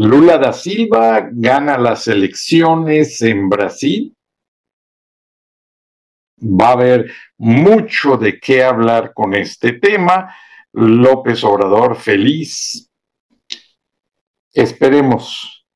Lula da Silva gana las elecciones en Brasil. Va a haber mucho de qué hablar con este tema. López Obrador feliz. Esperemos.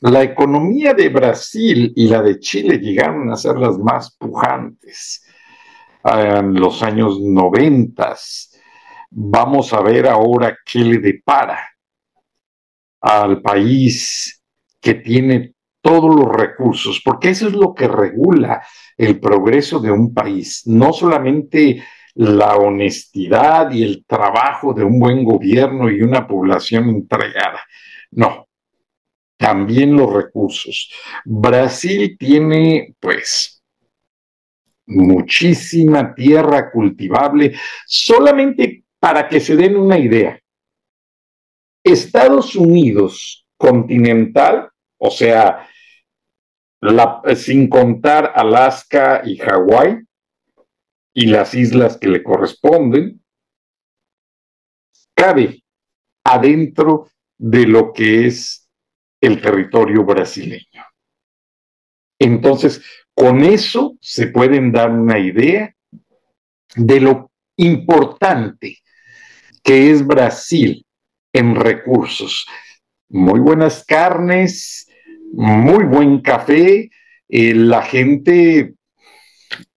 La economía de Brasil y la de Chile llegaron a ser las más pujantes en los años noventas. Vamos a ver ahora qué le depara al país que tiene todos los recursos, porque eso es lo que regula el progreso de un país, no solamente la honestidad y el trabajo de un buen gobierno y una población entregada, no, también los recursos. Brasil tiene, pues, muchísima tierra cultivable, solamente para que se den una idea. Estados Unidos continental, o sea, sin contar Alaska y Hawái y las islas que le corresponden, cabe adentro de lo que es el territorio brasileño. Entonces, con eso se pueden dar una idea de lo importante que es Brasil en recursos. Muy buenas carnes, muy buen café, eh, la gente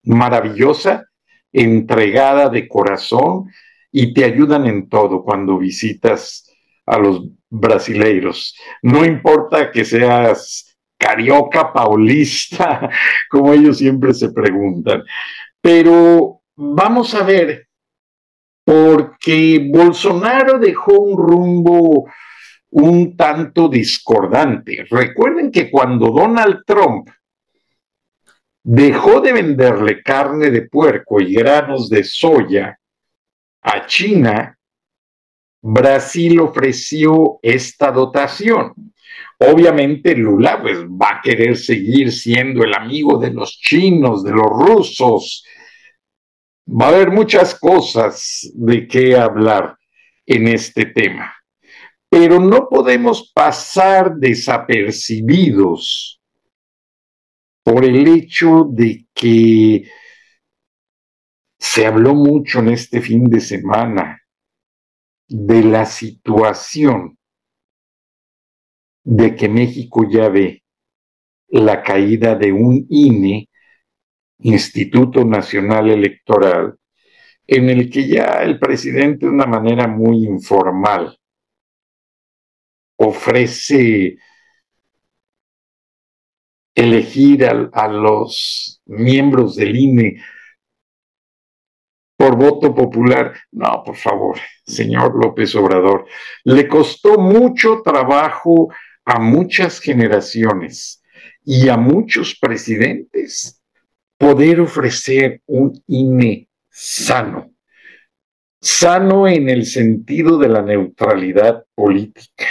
maravillosa, entregada de corazón y te ayudan en todo cuando visitas a los brasileiros. No importa que seas carioca paulista, como ellos siempre se preguntan. Pero vamos a ver, porque Bolsonaro dejó un rumbo un tanto discordante. Recuerden que cuando Donald Trump dejó de venderle carne de puerco y granos de soya a China, Brasil ofreció esta dotación. Obviamente Lula pues, va a querer seguir siendo el amigo de los chinos, de los rusos. Va a haber muchas cosas de qué hablar en este tema. Pero no podemos pasar desapercibidos por el hecho de que se habló mucho en este fin de semana de la situación de que México ya ve la caída de un INE, Instituto Nacional Electoral, en el que ya el presidente de una manera muy informal ofrece elegir a, los miembros del INE por voto popular. No, por favor, señor López Obrador, le costó mucho trabajo a muchas generaciones y a muchos presidentes poder ofrecer un INE sano, sano en el sentido de la neutralidad política.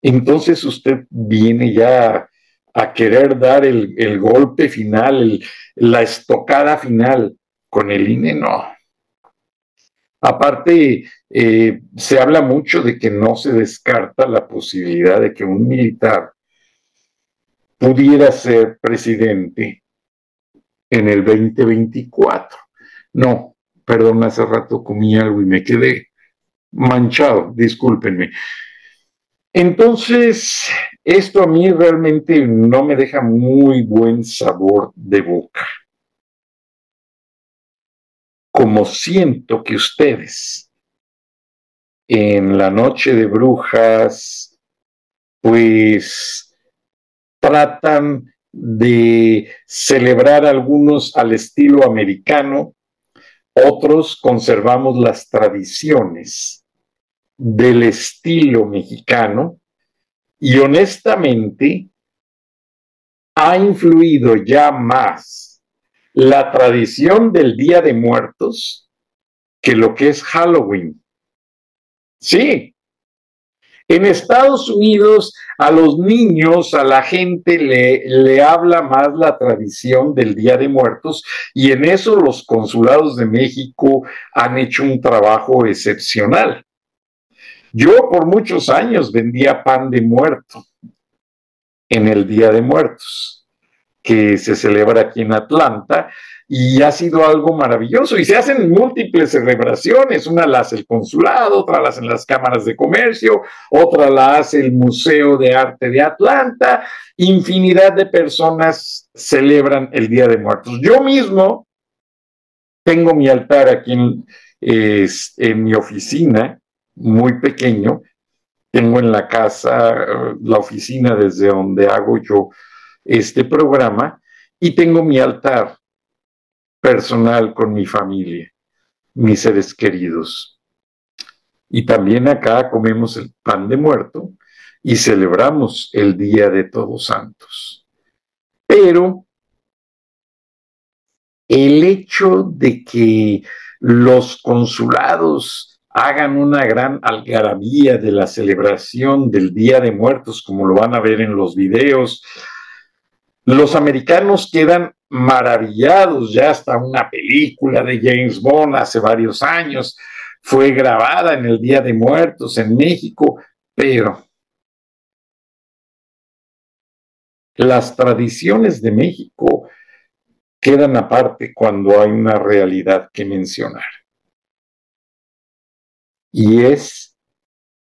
Entonces usted viene ya a querer dar el, golpe final, la estocada final con el INE, no. Aparte, eh, se habla mucho de que no se descarta la posibilidad de que un militar pudiera ser presidente en el 2024. No, perdón, hace rato comí algo y me quedé manchado, discúlpenme. Entonces, esto a mí realmente no me deja muy buen sabor de boca. Como siento que ustedes en la noche de brujas, pues tratan de celebrar algunos al estilo americano, otros conservamos las tradiciones del estilo mexicano y honestamente ha influido ya más la tradición del Día de Muertos que lo que es Halloween. Sí, en Estados Unidos a los niños, a la gente le, le, habla más la tradición del Día de Muertos y en eso los consulados de México han hecho un trabajo excepcional. Yo por muchos años vendía pan de muerto en el Día de Muertos, que se celebra aquí en Atlanta, y ha sido algo maravilloso. Y se hacen múltiples celebraciones, una la hace el consulado, otra la hacen las cámaras de comercio, otra la hace el Museo de Arte de Atlanta, infinidad de personas celebran el Día de Muertos. Yo mismo tengo mi altar aquí en, en mi oficina, muy pequeño, tengo en la casa la oficina desde donde hago yo este programa y tengo mi altar personal con mi familia, mis seres queridos. Y también acá comemos el pan de muerto y celebramos el Día de Todos Santos. Pero el hecho de que los consulados hagan una gran algarabía de la celebración del Día de Muertos, como lo van a ver en los videos, los americanos quedan maravillados, ya hasta una película de James Bond hace varios años fue grabada en el Día de Muertos en México, pero las tradiciones de México quedan aparte cuando hay una realidad que mencionar. Y es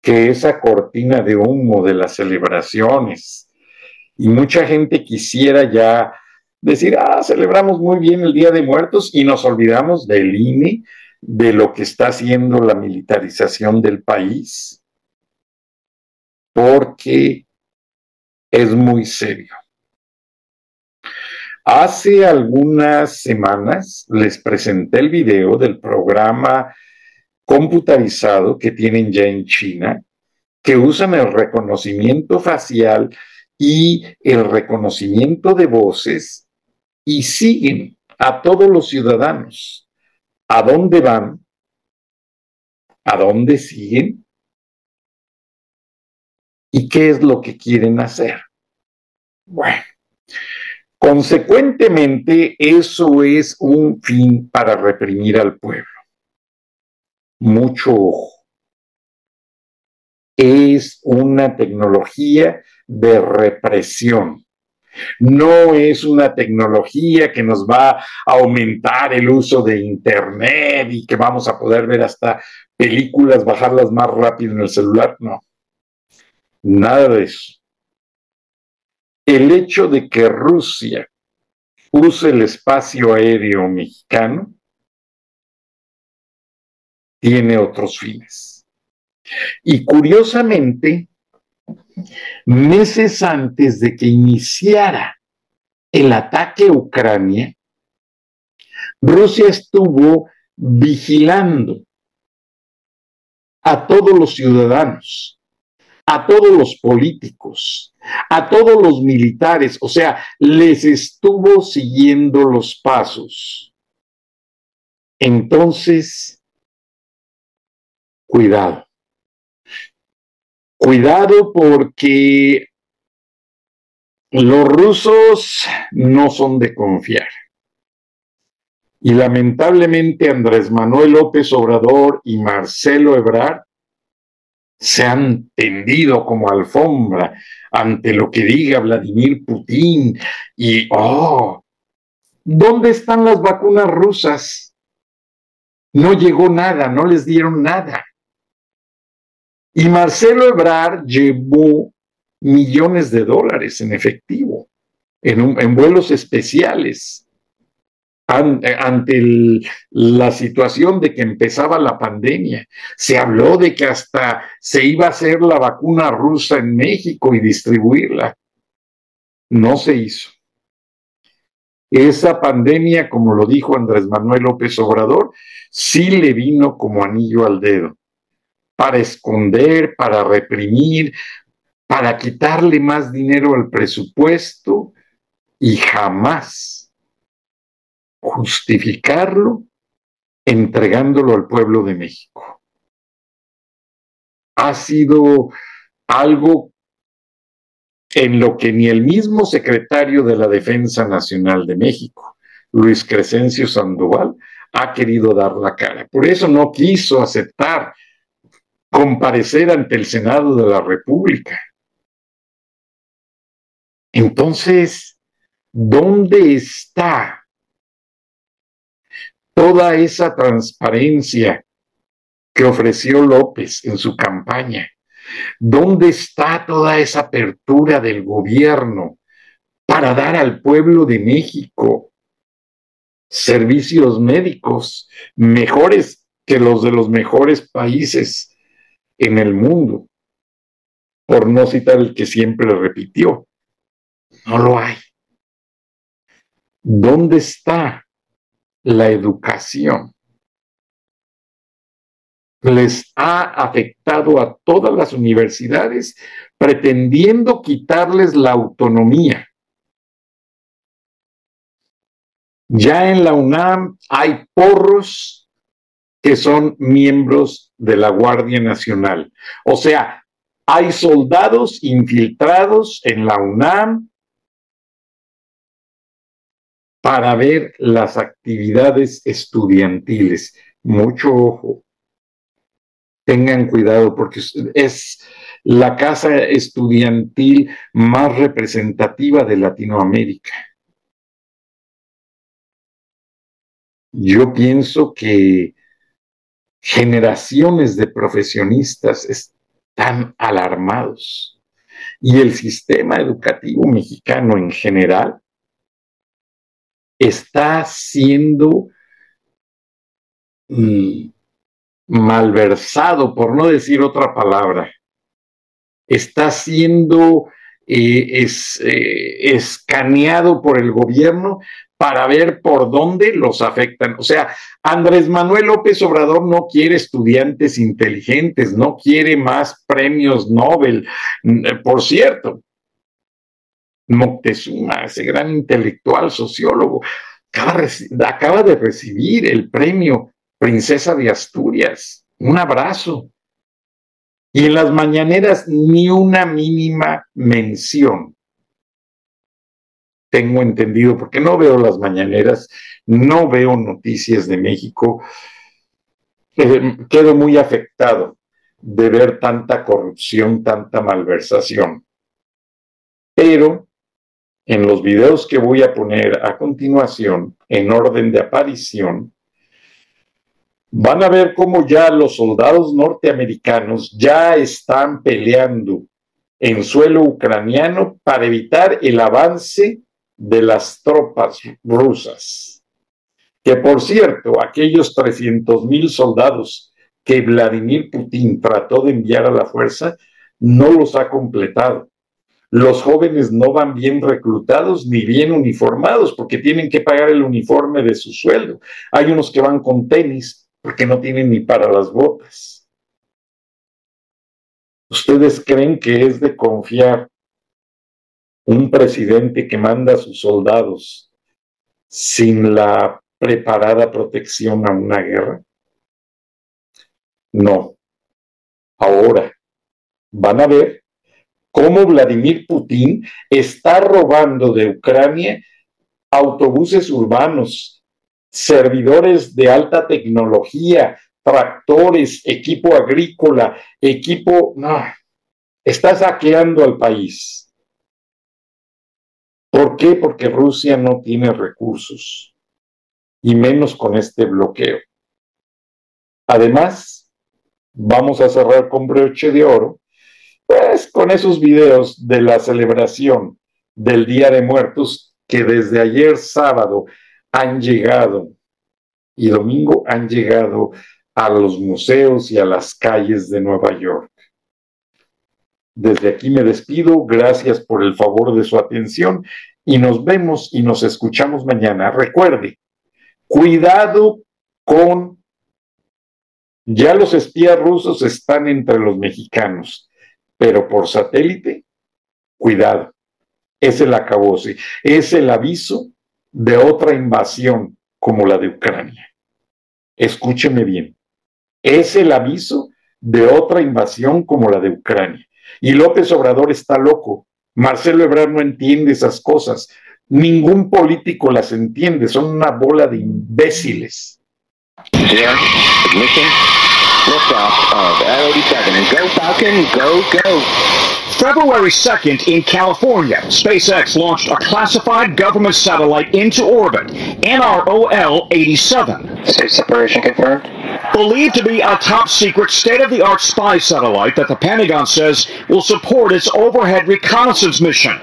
que esa cortina de humo de las celebraciones, y mucha gente quisiera ya decir, ah, celebramos muy bien el Día de Muertos y nos olvidamos del INE, de lo que está haciendo la militarización del país, porque es muy serio. Hace algunas semanas les presenté el video del programa computarizado que tienen ya en China, que usan el reconocimiento facial y el reconocimiento de voces y siguen a todos los ciudadanos. ¿A dónde van? ¿A dónde siguen? ¿Y qué es lo que quieren hacer? Bueno, consecuentemente eso es un fin para reprimir al pueblo. Mucho ojo. Es una tecnología de represión. No es una tecnología que nos va a aumentar el uso de Internet y que vamos a poder ver hasta películas, bajarlas más rápido en el celular. No, nada de eso. El hecho de que Rusia use el espacio aéreo mexicano tiene otros fines. Y curiosamente, meses antes de que iniciara el ataque a Ucrania, Rusia estuvo vigilando a todos los ciudadanos, a todos los políticos, a todos los militares, o sea, les estuvo siguiendo los pasos. Entonces, cuidado. Cuidado porque los rusos no son de confiar. Y lamentablemente Andrés Manuel López Obrador y Marcelo Ebrard se han tendido como alfombra ante lo que diga Vladimir Putin y, oh, ¿dónde están las vacunas rusas? No llegó nada, no les dieron nada. Y Marcelo Ebrard llevó millones de dólares en efectivo, en, vuelos especiales. ante la situación de que empezaba la pandemia. Se habló de que hasta se iba a hacer la vacuna rusa en México y distribuirla. No se hizo. Esa pandemia, como lo dijo Andrés Manuel López Obrador, sí le vino como anillo al dedo, para esconder, para reprimir, para quitarle más dinero al presupuesto y jamás justificarlo entregándolo al pueblo de México. Ha sido algo en lo que ni el mismo secretario de la Defensa Nacional de México, Luis Crescencio Sandoval, ha querido dar la cara. Por eso no quiso aceptar comparecer ante el Senado de la República. Entonces, ¿dónde está toda esa transparencia que ofreció López en su campaña? ¿Dónde está toda esa apertura del gobierno para dar al pueblo de México servicios médicos mejores que los de los mejores países en el mundo? Por no citar el que siempre repitió. No lo hay. ¿Dónde está la educación? les ha afectado a todas las universidades pretendiendo quitarles la autonomía. Ya en la UNAM hay porros que son miembros de la Guardia Nacional. O sea, hay soldados infiltrados en la UNAM para ver las actividades estudiantiles. Mucho ojo tengan cuidado porque es la casa estudiantil más representativa de Latinoamérica. Yo pienso que generaciones de profesionistas están alarmados. Y el sistema educativo mexicano en general está siendo mm, malversado, por no decir otra palabra, está siendo eh, eh, escaneado por el gobierno para ver por dónde los afectan. O sea, Andrés Manuel López Obrador no quiere estudiantes inteligentes, no quiere más premios Nobel. Mm, eh, por cierto, Moctezuma, ese gran intelectual, sociólogo, acaba de recibir el premio princesa de Asturias. Un abrazo. Y en las mañaneras ni una mínima mención. Tengo entendido, porque no veo las mañaneras, no veo noticias de México. Eh, quedo muy afectado de ver tanta corrupción, tanta malversación. Pero en los videos que voy a poner a continuación, en orden de aparición, van a ver cómo ya los soldados norteamericanos ya están peleando en suelo ucraniano para evitar el avance de las tropas rusas. Que por cierto, aquellos 300 mil soldados que Vladimir Putin trató de enviar a la fuerza, no los ha completado. Los jóvenes no van bien reclutados ni bien uniformados porque tienen que pagar el uniforme de su sueldo. Hay unos que van con tenis, porque no tienen ni para las botas. ¿Ustedes creen que es de confiar un presidente que manda a sus soldados sin la preparada protección a una guerra? No. Ahora van a ver cómo Vladimir Putin está robando de Ucrania autobuses urbanos, servidores de alta tecnología, tractores, equipo agrícola, equipo... No, está saqueando al país. ¿Por qué? Porque Rusia no tiene recursos, y menos con este bloqueo. Además, vamos a cerrar con broche de oro Pues con esos videos de la celebración del Día de Muertos que desde ayer sábado han llegado y domingo han llegado a los museos y a las calles de Nueva York. Desde aquí me despido, gracias por el favor de su atención y nos vemos y nos escuchamos mañana. Recuerde, cuidado con... Ya los espías rusos están entre los mexicanos, pero por satélite, cuidado. Es el acabose, es el aviso de otra invasión como la de Ucrania. Escúcheme bien, es el aviso de otra invasión como la de Ucrania. Y López Obrador está loco. Marcelo Ebrard no entiende esas cosas. Ningún político las entiende. Son una bola de imbéciles. February 2nd in California, SpaceX launched a classified government satellite into orbit, NROL 87. State separation confirmed. Believed to be a top secret state of the art spy satellite that the Pentagon says will support its overhead reconnaissance mission.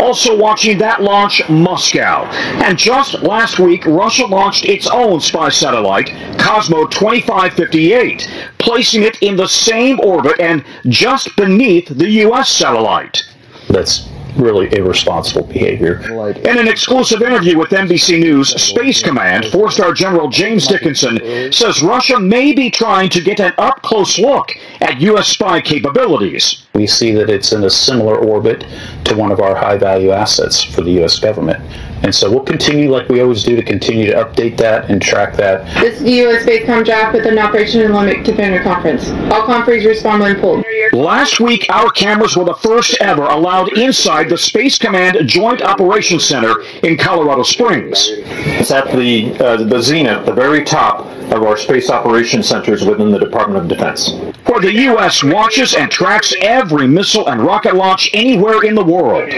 Also watching that launch, Moscow. And just last week, Russia launched its own spy satellite, Cosmo 2558, placing it in the same orbit and just beneath the U.S. satellite. That's really irresponsible behavior. In an exclusive interview with NBC News, Space Command four star General James Dickinson says Russia may be trying to get an up close look at U.S. spy capabilities. We see that it's in a similar orbit to one of our high value assets for the U.S. government. And so we'll continue, like we always do, to continue to update that and track that. This is the U.S. Spacecom draft with an Operation Olympic Defender conference. All conferees respond when pulled. Last week, our cameras were the first ever allowed inside the Space Command Joint Operations Center in Colorado Springs. It's at the, uh, the zenith, the very top of our space operations centers within the Department of Defense. Where the U.S. watches and tracks every missile and rocket launch anywhere in the world.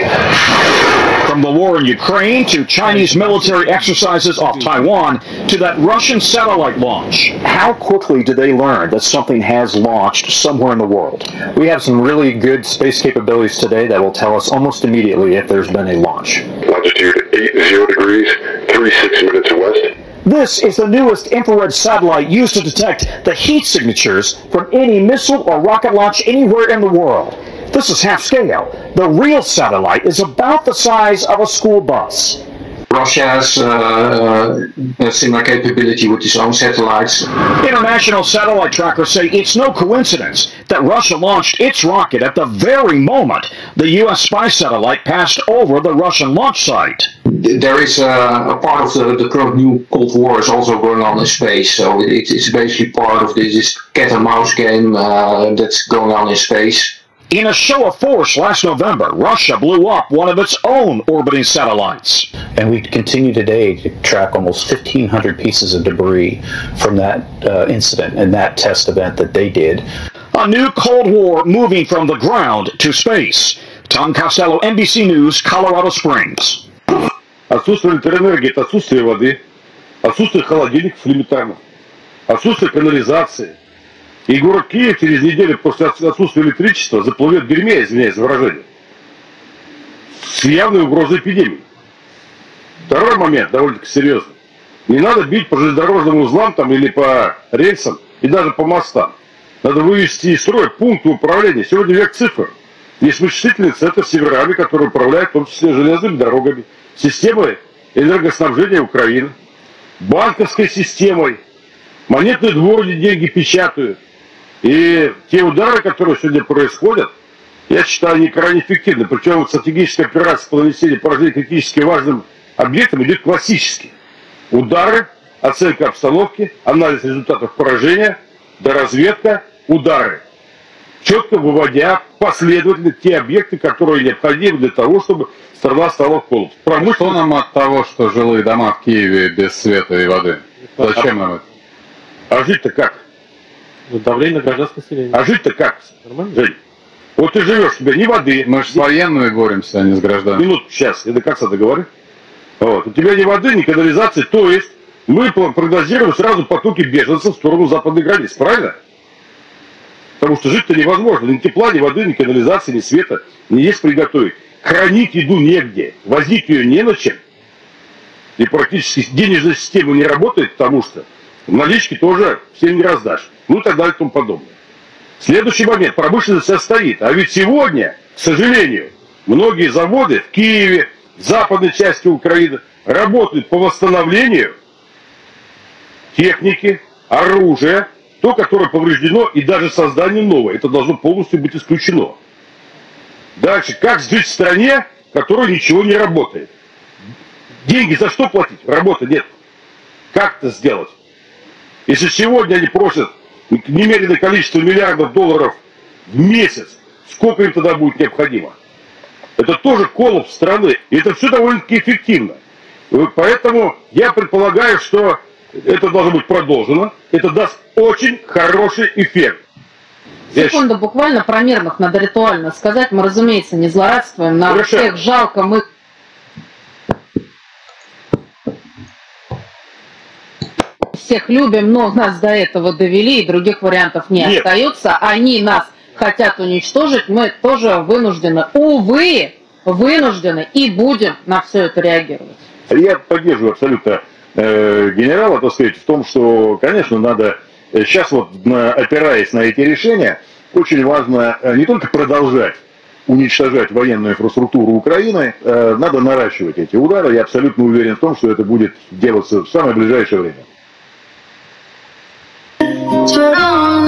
From the war in Ukraine to Chinese military exercises off Taiwan to that Russian satellite launch. How quickly do they learn that something has launched somewhere in the world? We have some really good space capabilities today that will tell us almost immediately if there's been a launch. Longitude 80 degrees, 36 minutes west. This is the newest infrared satellite used to detect the heat signatures from any missile or rocket launch anywhere in the world. This is half scale. The real satellite is about the size of a school bus. Russia has uh, a similar capability with its own satellites. International satellite trackers say it's no coincidence that Russia launched its rocket at the very moment the U.S. spy satellite passed over the Russian launch site. There is a, a part of the, the current new Cold War is also going on in space, so it, it's basically part of this, this cat and mouse game uh, that's going on in space. In a show of force last November, Russia blew up one of its own orbiting satellites. And we continue today to track almost 1,500 pieces of debris from that uh, incident and that test event that they did. A new Cold War moving from the ground to space. Tom Costello, NBC News, Colorado Springs. Отсутствие электроэнергии – это отсутствие воды, отсутствие холодильников элементарно, отсутствие канализации – И город Киев через неделю после отсутствия электричества заплывет в дерьме, извиняюсь за выражение. С явной угрозой эпидемии. Второй момент, довольно-таки серьезный. Не надо бить по железнодорожным узлам там, или по рельсам, и даже по мостам. Надо вывести из строя пункты управления. Сегодня век цифр. Есть вычислительный центр Северами, который управляет в том числе железными дорогами, системой энергоснабжения Украины, банковской системой, монетные дворы деньги печатают, и те удары, которые сегодня происходят, я считаю, они крайне эффективны. Причем стратегическая операция по нанесению поражения критически важным объектам идет классически. Удары, оценка обстановки, анализ результатов поражения, доразведка, удары. Четко выводя последовательно те объекты, которые необходимы для того, чтобы стала холод. Промышленно... Что нам от того, что жилые дома в Киеве без света и воды? Зачем нам это? А жить-то как? Давление на гражданское население. А жить-то как? Нормально? Жень, вот ты живешь, у тебя ни воды. Мы же с военными боремся, а не с гражданами. Минут, сейчас, я до конца договорю. Вот. У тебя ни воды, ни канализации, то есть мы прогнозируем сразу потоки беженцев в сторону западной границы, правильно? Потому что жить-то невозможно. Ни тепла, ни воды, ни канализации, ни света. Не есть приготовить. Хранить еду негде. Возить ее не на чем. И практически денежная система не работает, потому что в наличке тоже всем не раздашь. Ну и так далее и тому подобное. Следующий момент. Промышленность вся стоит. А ведь сегодня, к сожалению, многие заводы в Киеве, в западной части Украины работают по восстановлению техники, оружия, то, которое повреждено, и даже создание нового. Это должно полностью быть исключено. Дальше, как жить в стране, в которой ничего не работает? Деньги за что платить? Работы нет. Как это сделать? Если сегодня они просят немеренное количество миллиардов долларов в месяц, сколько им тогда будет необходимо? Это тоже коллапс страны. И это все довольно-таки эффективно. Поэтому я предполагаю, что это должно быть продолжено. Это даст очень хороший эффект. Секунду, буквально про мирных надо ритуально сказать. Мы, разумеется, не злорадствуем. Нам Хорошо. всех жалко. Мы всех любим, но нас до этого довели, и других вариантов не Нет. остается. Они нас хотят уничтожить, мы тоже вынуждены, увы, вынуждены и будем на все это реагировать. Я поддерживаю абсолютно э, генерала, так сказать, в том, что, конечно, надо сейчас вот, опираясь на эти решения, очень важно э, не только продолжать уничтожать военную инфраструктуру Украины, э, надо наращивать эти удары. Я абсолютно уверен в том, что это будет делаться в самое ближайшее время. llorona